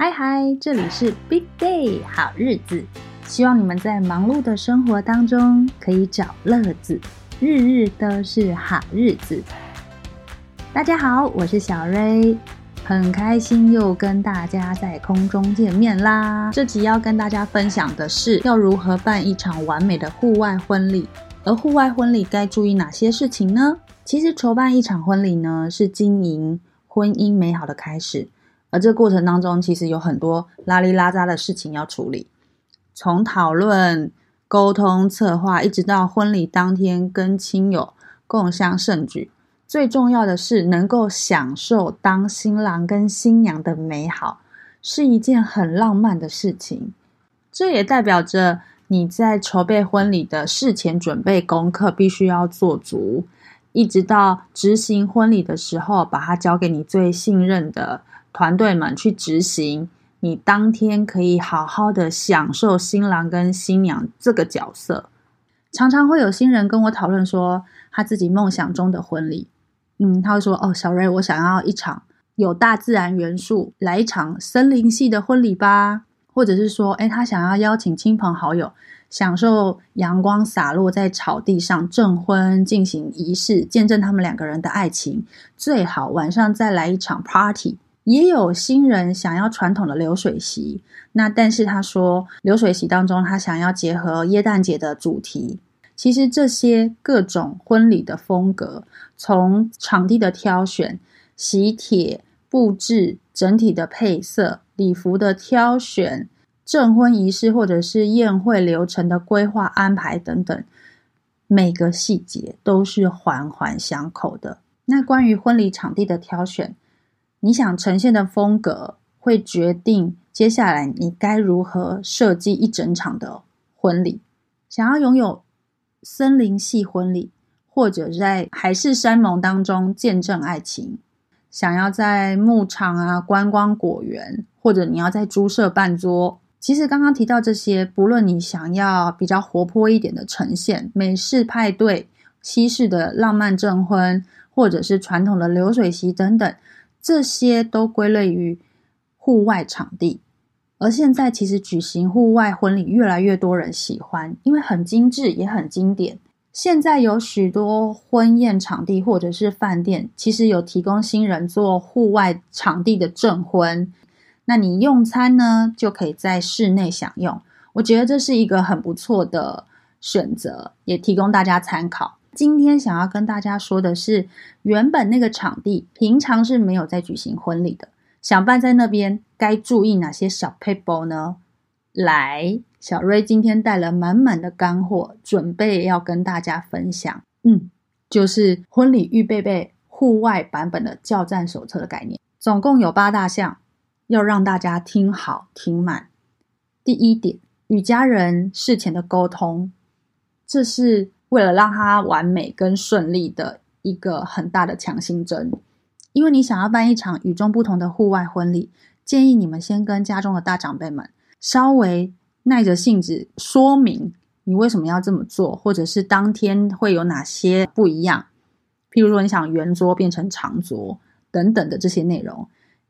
嗨嗨，这里是 Big Day 好日子，希望你们在忙碌的生活当中可以找乐子，日日都是好日子。大家好，我是小瑞，很开心又跟大家在空中见面啦。这集要跟大家分享的是要如何办一场完美的户外婚礼，而户外婚礼该注意哪些事情呢？其实筹办一场婚礼呢，是经营婚姻美好的开始。而这个过程当中，其实有很多拉里拉扎的事情要处理，从讨论、沟通、策划，一直到婚礼当天跟亲友共襄盛举。最重要的是能够享受当新郎跟新娘的美好，是一件很浪漫的事情。这也代表着你在筹备婚礼的事前准备功课必须要做足，一直到执行婚礼的时候，把它交给你最信任的。团队们去执行，你当天可以好好的享受新郎跟新娘这个角色。常常会有新人跟我讨论说，他自己梦想中的婚礼，嗯，他会说：“哦，小瑞，我想要一场有大自然元素，来一场森林系的婚礼吧。”或者是说：“哎，他想要邀请亲朋好友，享受阳光洒落在草地上证婚，进行仪式，见证他们两个人的爱情。最好晚上再来一场 party。”也有新人想要传统的流水席，那但是他说流水席当中他想要结合耶诞节的主题。其实这些各种婚礼的风格，从场地的挑选、喜帖布置、整体的配色、礼服的挑选、证婚仪式或者是宴会流程的规划安排等等，每个细节都是环环相扣的。那关于婚礼场地的挑选。你想呈现的风格会决定接下来你该如何设计一整场的婚礼。想要拥有森林系婚礼，或者在海誓山盟当中见证爱情；想要在牧场啊观光果园，或者你要在猪舍办桌。其实刚刚提到这些，不论你想要比较活泼一点的呈现，美式派对、西式的浪漫证婚，或者是传统的流水席等等。这些都归类于户外场地，而现在其实举行户外婚礼越来越多人喜欢，因为很精致也很经典。现在有许多婚宴场地或者是饭店，其实有提供新人做户外场地的证婚。那你用餐呢，就可以在室内享用。我觉得这是一个很不错的选择，也提供大家参考。今天想要跟大家说的是，原本那个场地平常是没有在举行婚礼的，想办在那边该注意哪些小 paper 呢？来，小瑞今天带了满满的干货，准备要跟大家分享。嗯，就是婚礼预备备户外版本的教战手册的概念，总共有八大项，要让大家听好听满。第一点，与家人事前的沟通，这是。为了让它完美跟顺利的一个很大的强心针，因为你想要办一场与众不同的户外婚礼，建议你们先跟家中的大长辈们稍微耐着性子说明你为什么要这么做，或者是当天会有哪些不一样。譬如说你想圆桌变成长桌等等的这些内容，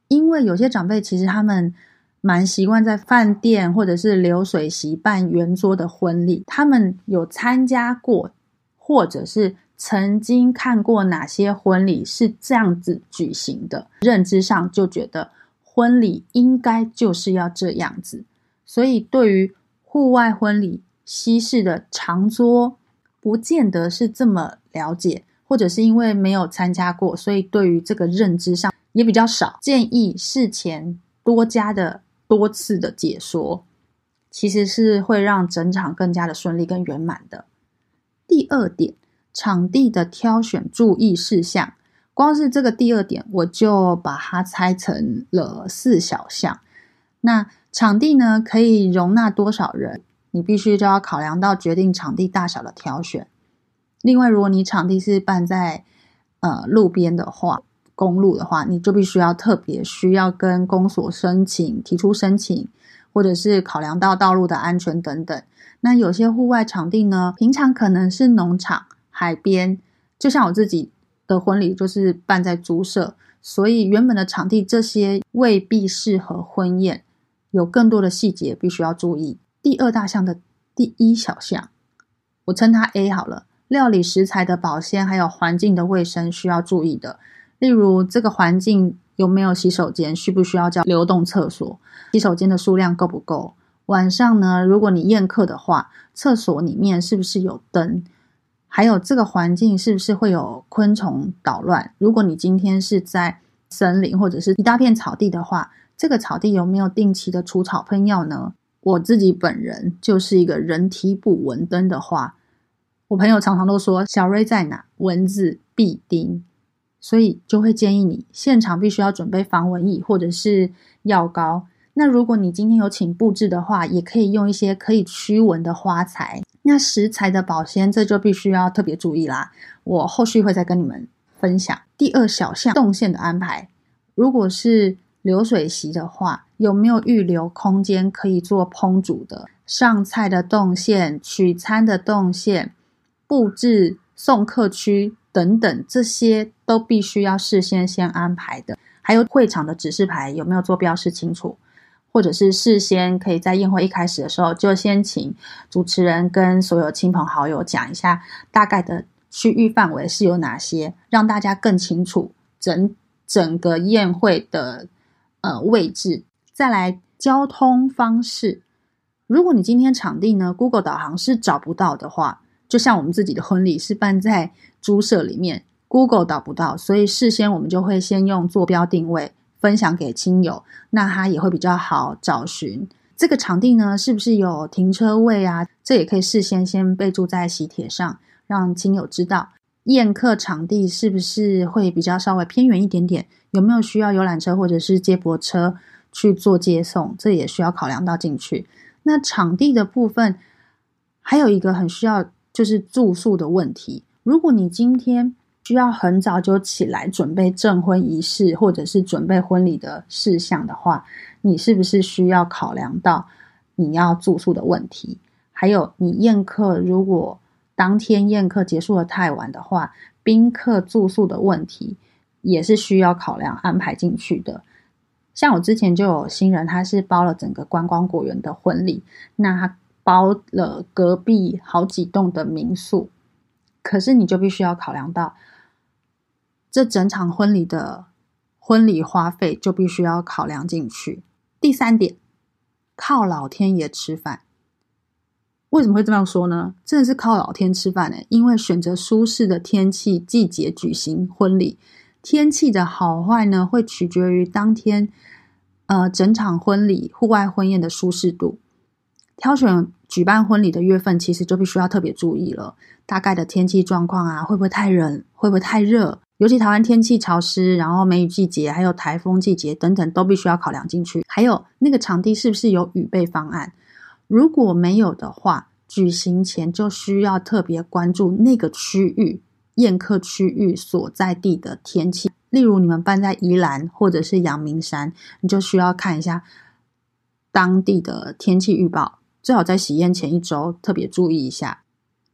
因为有些长辈其实他们。蛮习惯在饭店或者是流水席办圆桌的婚礼，他们有参加过，或者是曾经看过哪些婚礼是这样子举行的，认知上就觉得婚礼应该就是要这样子，所以对于户外婚礼西式的长桌，不见得是这么了解，或者是因为没有参加过，所以对于这个认知上也比较少，建议事前多加的。多次的解说，其实是会让整场更加的顺利跟圆满的。第二点，场地的挑选注意事项，光是这个第二点，我就把它拆成了四小项。那场地呢，可以容纳多少人？你必须就要考量到决定场地大小的挑选。另外，如果你场地是办在呃路边的话，公路的话，你就必须要特别需要跟公所申请，提出申请，或者是考量到道路的安全等等。那有些户外场地呢，平常可能是农场、海边，就像我自己的婚礼就是办在猪舍，所以原本的场地这些未必适合婚宴，有更多的细节必须要注意。第二大项的第一小项，我称它 A 好了。料理食材的保鲜还有环境的卫生需要注意的，例如这个环境有没有洗手间，需不需要叫流动厕所，洗手间的数量够不够？晚上呢，如果你宴客的话，厕所里面是不是有灯？还有这个环境是不是会有昆虫捣乱？如果你今天是在森林或者是一大片草地的话，这个草地有没有定期的除草喷药呢？我自己本人就是一个人体捕蚊灯的话，我朋友常常都说小瑞在哪，蚊子必叮，所以就会建议你现场必须要准备防蚊液或者是药膏。那如果你今天有请布置的话，也可以用一些可以驱蚊的花材。那食材的保鲜，这就必须要特别注意啦。我后续会再跟你们分享。第二小项动线的安排，如果是流水席的话，有没有预留空间可以做烹煮的？上菜的动线、取餐的动线、布置送客区等等，这些都必须要事先先安排的。还有会场的指示牌有没有做标示清楚？或者是事先可以在宴会一开始的时候，就先请主持人跟所有亲朋好友讲一下大概的区域范围是有哪些，让大家更清楚整整个宴会的呃位置。再来交通方式，如果你今天场地呢 Google 导航是找不到的话，就像我们自己的婚礼是办在猪舍里面，Google 导不到，所以事先我们就会先用坐标定位。分享给亲友，那他也会比较好找寻这个场地呢，是不是有停车位啊？这也可以事先先备注在喜帖上，让亲友知道宴客场地是不是会比较稍微偏远一点点，有没有需要游览车或者是接驳车去做接送，这也需要考量到进去。那场地的部分还有一个很需要就是住宿的问题，如果你今天。需要很早就起来准备证婚仪式，或者是准备婚礼的事项的话，你是不是需要考量到你要住宿的问题？还有，你宴客如果当天宴客结束的太晚的话，宾客住宿的问题也是需要考量安排进去的。像我之前就有新人，他是包了整个观光果园的婚礼，那他包了隔壁好几栋的民宿，可是你就必须要考量到。这整场婚礼的婚礼花费就必须要考量进去。第三点，靠老天爷吃饭。为什么会这样说呢？真的是靠老天吃饭呢？因为选择舒适的天气季节举行婚礼，天气的好坏呢，会取决于当天呃整场婚礼户外婚宴的舒适度。挑选举办婚礼的月份，其实就必须要特别注意了。大概的天气状况啊，会不会太冷？会不会太热？尤其台湾天气潮湿，然后梅雨季节，还有台风季节等等，都必须要考量进去。还有那个场地是不是有预备方案？如果没有的话，举行前就需要特别关注那个区域宴客区域所在地的天气。例如你们办在宜兰或者是阳明山，你就需要看一下当地的天气预报，最好在喜宴前一周特别注意一下，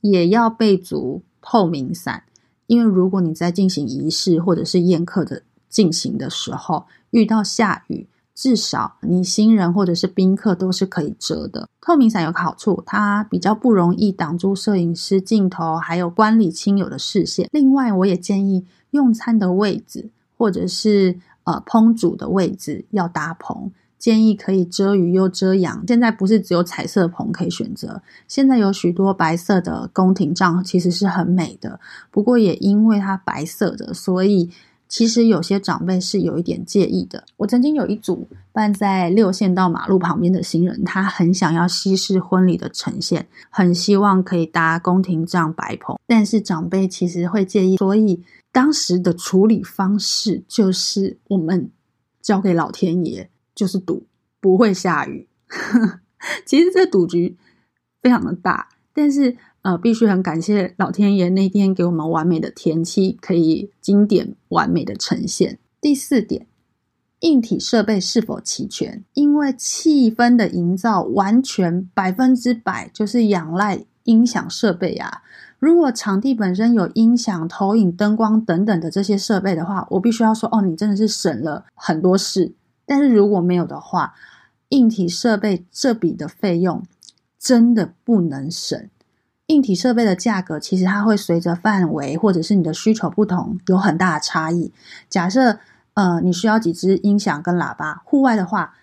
也要备足透明伞。因为如果你在进行仪式或者是宴客的进行的时候遇到下雨，至少你新人或者是宾客都是可以遮的。透明伞有个好处，它比较不容易挡住摄影师镜头，还有观礼亲友的视线。另外，我也建议用餐的位置或者是呃烹煮的位置要搭棚。建议可以遮雨又遮阳。现在不是只有彩色棚可以选择，现在有许多白色的宫廷帐，其实是很美的。不过也因为它白色的，所以其实有些长辈是有一点介意的。我曾经有一组办在六线道马路旁边的新人，他很想要西式婚礼的呈现，很希望可以搭宫廷帐白棚，但是长辈其实会介意，所以当时的处理方式就是我们交给老天爷。就是赌不会下雨，其实这赌局非常的大，但是呃，必须很感谢老天爷那天给我们完美的天气，可以经典完美的呈现。第四点，硬体设备是否齐全？因为气氛的营造完全百分之百就是仰赖音响设备啊。如果场地本身有音响、投影、灯光等等的这些设备的话，我必须要说，哦，你真的是省了很多事。但是如果没有的话，硬体设备这笔的费用真的不能省。硬体设备的价格其实它会随着范围或者是你的需求不同有很大的差异。假设呃你需要几支音响跟喇叭，户外的话，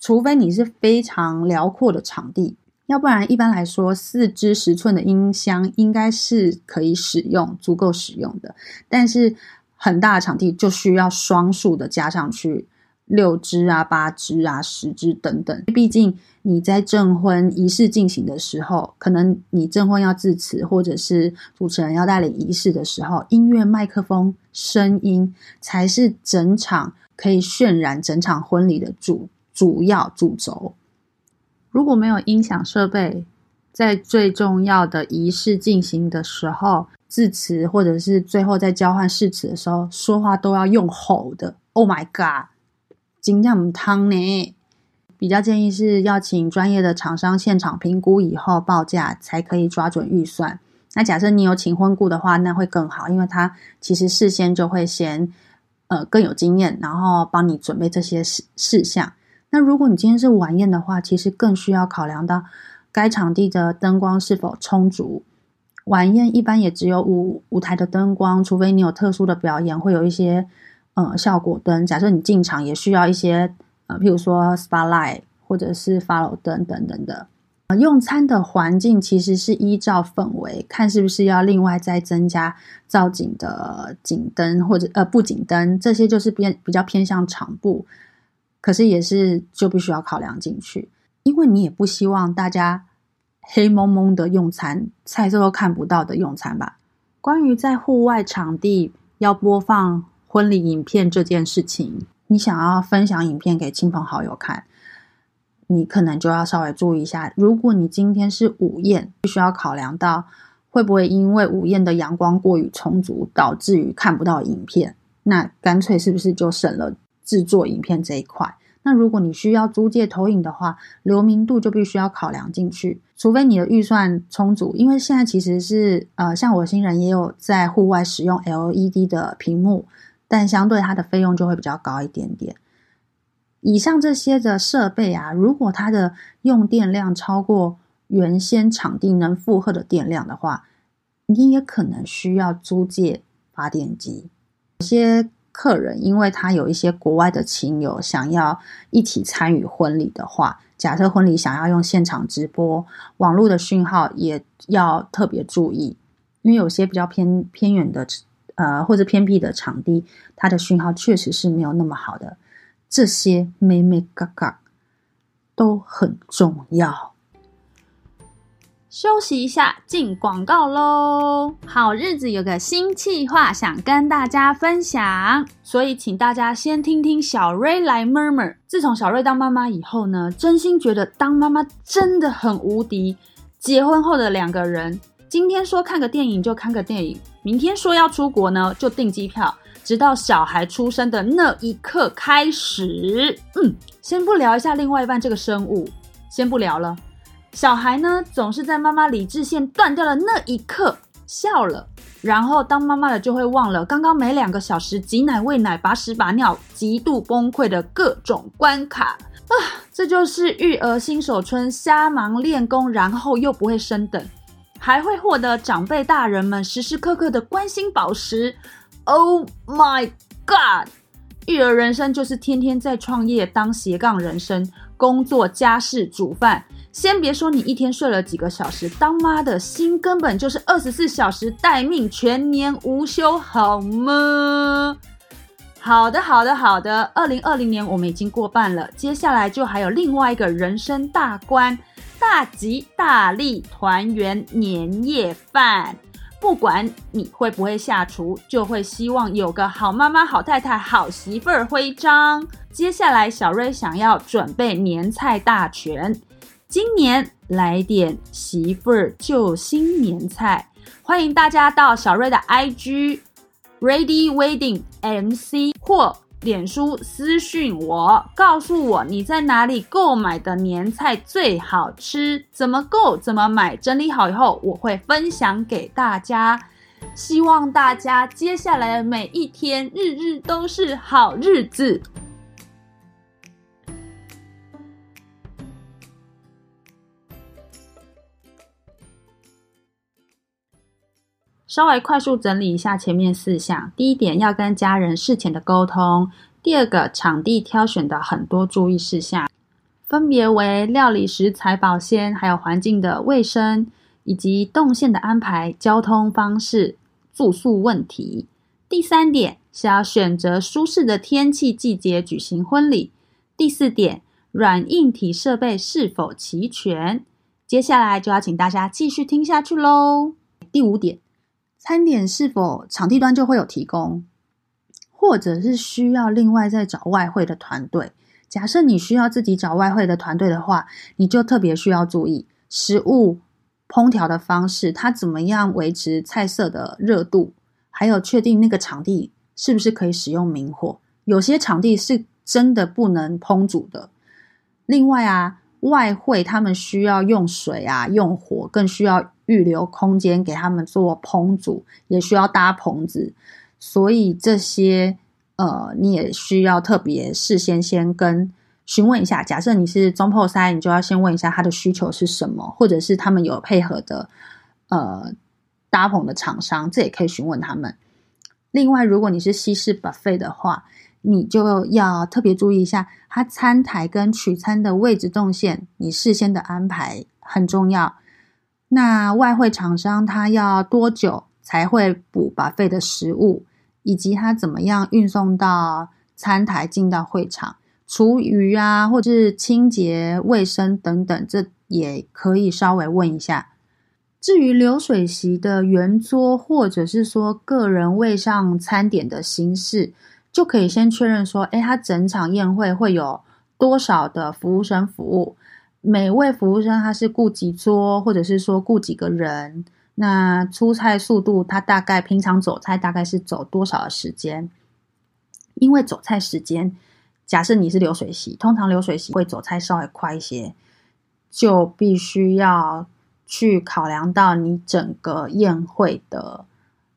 除非你是非常辽阔的场地。要不然，一般来说，四支十寸的音箱应该是可以使用、足够使用的。但是很大的场地就需要双数的加上去，六支啊、八支啊、十支等等。毕竟你在证婚仪式进行的时候，可能你证婚要致辞，或者是主持人要带领仪式的时候，音乐、麦克风、声音才是整场可以渲染整场婚礼的主主要主轴。如果没有音响设备，在最重要的仪式进行的时候，致辞或者是最后在交换誓词的时候，说话都要用吼的。Oh my god，金匠汤呢？比较建议是要请专业的厂商现场评估以后报价，才可以抓准预算。那假设你有请婚顾的话，那会更好，因为他其实事先就会先呃更有经验，然后帮你准备这些事事项。那如果你今天是晚宴的话，其实更需要考量到该场地的灯光是否充足。晚宴一般也只有舞舞台的灯光，除非你有特殊的表演，会有一些呃效果灯。假设你进场也需要一些呃，譬如说 spotlight 或者是 follow 灯等等的。用餐的环境其实是依照氛围，看是不是要另外再增加造景的景灯或者呃布景灯，这些就是偏比较偏向场布。可是也是就必须要考量进去，因为你也不希望大家黑蒙蒙的用餐，菜色都看不到的用餐吧。关于在户外场地要播放婚礼影片这件事情，你想要分享影片给亲朋好友看，你可能就要稍微注意一下。如果你今天是午宴，必须要考量到会不会因为午宴的阳光过于充足，导致于看不到影片，那干脆是不是就省了？制作影片这一块，那如果你需要租借投影的话，流明度就必须要考量进去。除非你的预算充足，因为现在其实是呃，像我新人也有在户外使用 LED 的屏幕，但相对它的费用就会比较高一点点。以上这些的设备啊，如果它的用电量超过原先场地能负荷的电量的话，你也可能需要租借发电机。有些。客人，因为他有一些国外的亲友想要一起参与婚礼的话，假设婚礼想要用现场直播，网络的讯号也要特别注意，因为有些比较偏偏远的呃或者偏僻的场地，它的讯号确实是没有那么好的，这些妹妹嘎嘎都很重要。休息一下，进广告喽！好日子有个新计划想跟大家分享，所以请大家先听听小瑞来 murmur。自从小瑞当妈妈以后呢，真心觉得当妈妈真的很无敌。结婚后的两个人，今天说看个电影就看个电影，明天说要出国呢就订机票，直到小孩出生的那一刻开始。嗯，先不聊一下另外一半这个生物，先不聊了。小孩呢，总是在妈妈理智线断掉的那一刻笑了，然后当妈妈的就会忘了刚刚每两个小时挤奶喂奶把屎把尿极度崩溃的各种关卡啊！这就是育儿新手村瞎忙练功，然后又不会升等，还会获得长辈大人们时时刻刻的关心宝石。Oh my god！育儿人生就是天天在创业当斜杠人生，工作家事煮饭。先别说你一天睡了几个小时，当妈的心根本就是二十四小时待命，全年无休，好吗？好的，好的，好的。二零二零年我们已经过半了，接下来就还有另外一个人生大关——大吉大利团圆年夜饭。不管你会不会下厨，就会希望有个好妈妈、好太太、好媳妇儿徽章。接下来，小瑞想要准备年菜大全。今年来点媳妇儿救星年菜，欢迎大家到小瑞的 IG Ready Wedding MC 或脸书私讯我，告诉我你在哪里购买的年菜最好吃，怎么购，怎么买，整理好以后我会分享给大家。希望大家接下来的每一天，日日都是好日子。稍微快速整理一下前面四项。第一点，要跟家人事前的沟通；第二个，场地挑选的很多注意事项，分别为料理食材保鲜，还有环境的卫生，以及动线的安排、交通方式、住宿问题。第三点是要选择舒适的天气季节举行婚礼。第四点，软硬体设备是否齐全。接下来就要请大家继续听下去喽。第五点。餐点是否场地端就会有提供，或者是需要另外再找外汇的团队？假设你需要自己找外汇的团队的话，你就特别需要注意食物烹调的方式，它怎么样维持菜色的热度，还有确定那个场地是不是可以使用明火。有些场地是真的不能烹煮的。另外啊。外汇他们需要用水啊，用火，更需要预留空间给他们做烹煮，也需要搭棚子，所以这些呃，你也需要特别事先先跟询问一下。假设你是中破塞，你就要先问一下他的需求是什么，或者是他们有配合的呃搭棚的厂商，这也可以询问他们。另外，如果你是西式 buffet 的话。你就要特别注意一下，它餐台跟取餐的位置动线，你事先的安排很重要。那外汇厂商他要多久才会补把费的食物，以及他怎么样运送到餐台进到会场，厨余啊，或者是清洁卫生等等，这也可以稍微问一下。至于流水席的圆桌，或者是说个人位上餐点的形式。就可以先确认说，哎，他整场宴会会有多少的服务生服务？每位服务生他是顾几桌，或者是说顾几个人？那出菜速度，他大概平常走菜大概是走多少的时间？因为走菜时间，假设你是流水席，通常流水席会走菜稍微快一些，就必须要去考量到你整个宴会的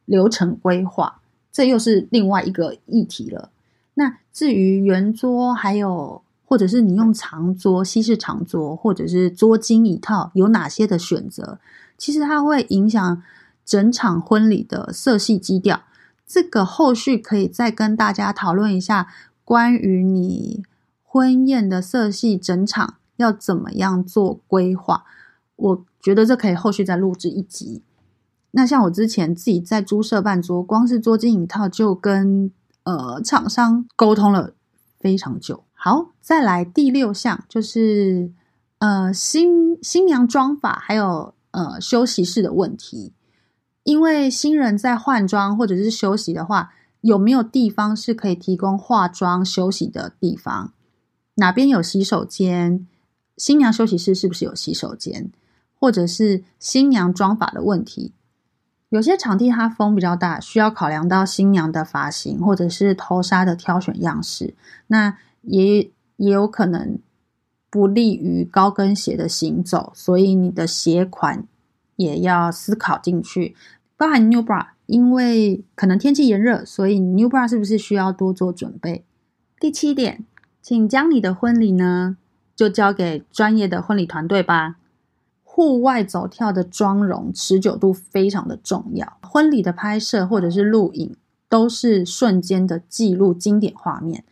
流程规划。这又是另外一个议题了。那至于圆桌，还有或者是你用长桌、西式长桌，或者是桌巾一套，有哪些的选择？其实它会影响整场婚礼的色系基调。这个后续可以再跟大家讨论一下，关于你婚宴的色系，整场要怎么样做规划？我觉得这可以后续再录制一集。那像我之前自己在租设办桌，光是桌巾一套就跟呃厂商沟通了非常久。好，再来第六项就是呃新新娘妆法还有呃休息室的问题。因为新人在换装或者是休息的话，有没有地方是可以提供化妆休息的地方？哪边有洗手间？新娘休息室是不是有洗手间？或者是新娘妆法的问题？有些场地它风比较大，需要考量到新娘的发型或者是头纱的挑选样式，那也也有可能不利于高跟鞋的行走，所以你的鞋款也要思考进去。包含 new bra，因为可能天气炎热，所以 new bra 是不是需要多做准备？第七点，请将你的婚礼呢就交给专业的婚礼团队吧。户外走跳的妆容持久度非常的重要，婚礼的拍摄或者是录影都是瞬间的记录经典画面，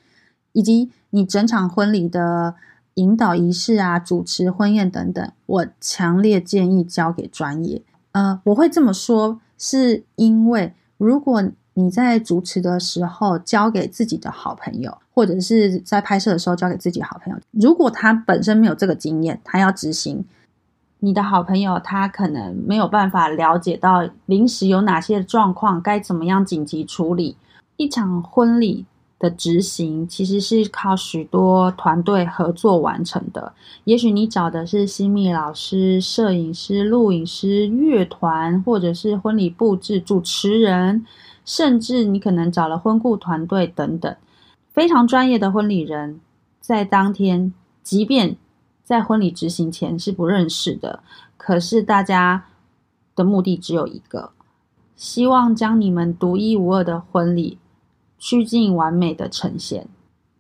以及你整场婚礼的引导仪式啊、主持婚宴等等，我强烈建议交给专业。呃，我会这么说，是因为如果你在主持的时候交给自己的好朋友，或者是在拍摄的时候交给自己好朋友，如果他本身没有这个经验，他要执行。你的好朋友他可能没有办法了解到临时有哪些状况，该怎么样紧急处理。一场婚礼的执行其实是靠许多团队合作完成的。也许你找的是新密老师、摄影师、录影师、乐团，或者是婚礼布置主持人，甚至你可能找了婚顾团队等等。非常专业的婚礼人，在当天，即便在婚礼执行前是不认识的，可是大家的目的只有一个，希望将你们独一无二的婚礼趋近完美的呈现。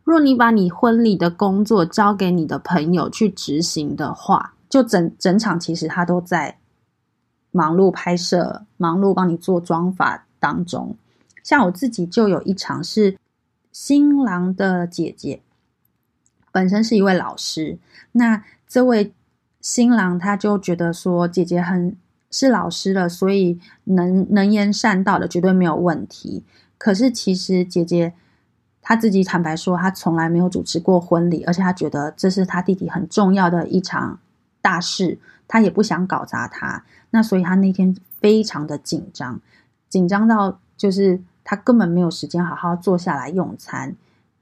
若你把你婚礼的工作交给你的朋友去执行的话，就整整场其实他都在忙碌拍摄、忙碌帮你做妆发当中。像我自己就有一场是新郎的姐姐，本身是一位老师，那这位新郎他就觉得说姐姐很是老师了，所以能能言善道的绝对没有问题。可是其实姐姐。她自己坦白说，她从来没有主持过婚礼，而且她觉得这是她弟弟很重要的一场大事，她也不想搞砸他。那所以她那天非常的紧张，紧张到就是他根本没有时间好好坐下来用餐。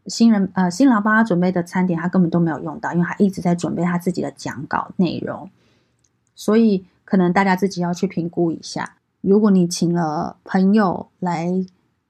新人呃，新郎帮他准备的餐点，他根本都没有用到，因为他一直在准备他自己的讲稿内容。所以可能大家自己要去评估一下，如果你请了朋友来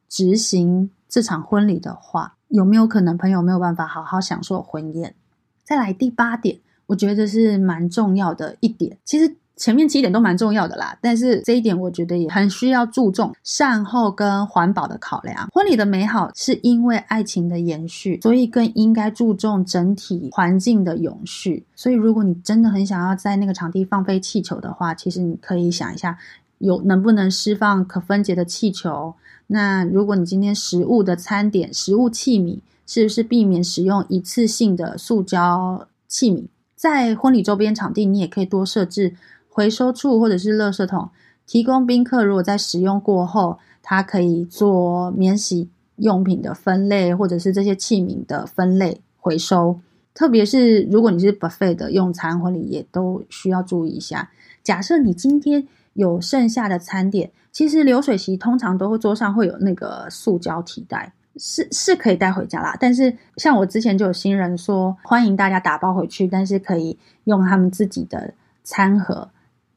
执行。这场婚礼的话，有没有可能朋友没有办法好好享受婚宴？再来第八点，我觉得是蛮重要的一点。其实前面七点都蛮重要的啦，但是这一点我觉得也很需要注重善后跟环保的考量。婚礼的美好是因为爱情的延续，所以更应该注重整体环境的永续。所以如果你真的很想要在那个场地放飞气球的话，其实你可以想一下，有能不能释放可分解的气球。那如果你今天食物的餐点、食物器皿，是不是避免使用一次性的塑胶器皿？在婚礼周边场地，你也可以多设置回收处或者是垃圾桶，提供宾客如果在使用过后，他可以做免洗用品的分类，或者是这些器皿的分类回收。特别是如果你是 buffet 的用餐婚礼，也都需要注意一下。假设你今天有剩下的餐点。其实流水席通常都会桌上会有那个塑胶提袋，是是可以带回家啦。但是像我之前就有新人说，欢迎大家打包回去，但是可以用他们自己的餐盒，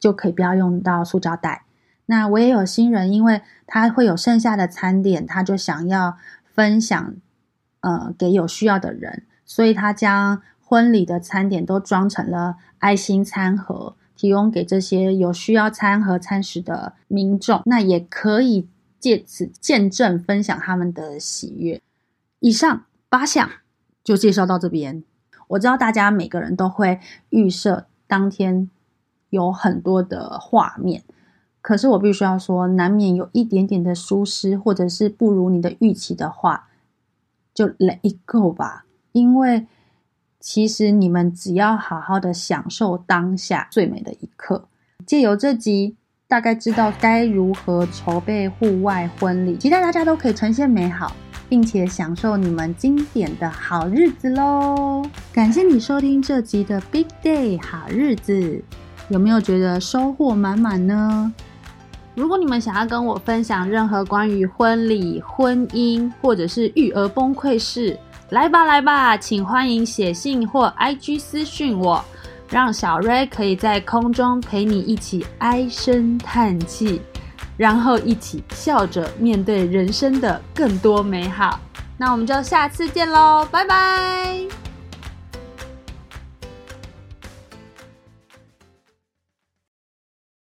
就可以不要用到塑胶袋。那我也有新人，因为他会有剩下的餐点，他就想要分享，呃，给有需要的人，所以他将婚礼的餐点都装成了爱心餐盒。提供给这些有需要餐和餐食的民众，那也可以借此见证分享他们的喜悦。以上八项就介绍到这边。我知道大家每个人都会预设当天有很多的画面，可是我必须要说，难免有一点点的疏失，或者是不如你的预期的话，就 let it go 吧，因为。其实你们只要好好的享受当下最美的一刻，借由这集大概知道该如何筹备户外婚礼，期待大家都可以呈现美好，并且享受你们经典的好日子喽！感谢你收听这集的 Big Day 好日子，有没有觉得收获满满呢？如果你们想要跟我分享任何关于婚礼、婚姻或者是育儿崩溃事，来吧，来吧，请欢迎写信或 IG 私讯我，让小瑞可以在空中陪你一起唉声叹气，然后一起笑着面对人生的更多美好。那我们就下次见喽，拜拜。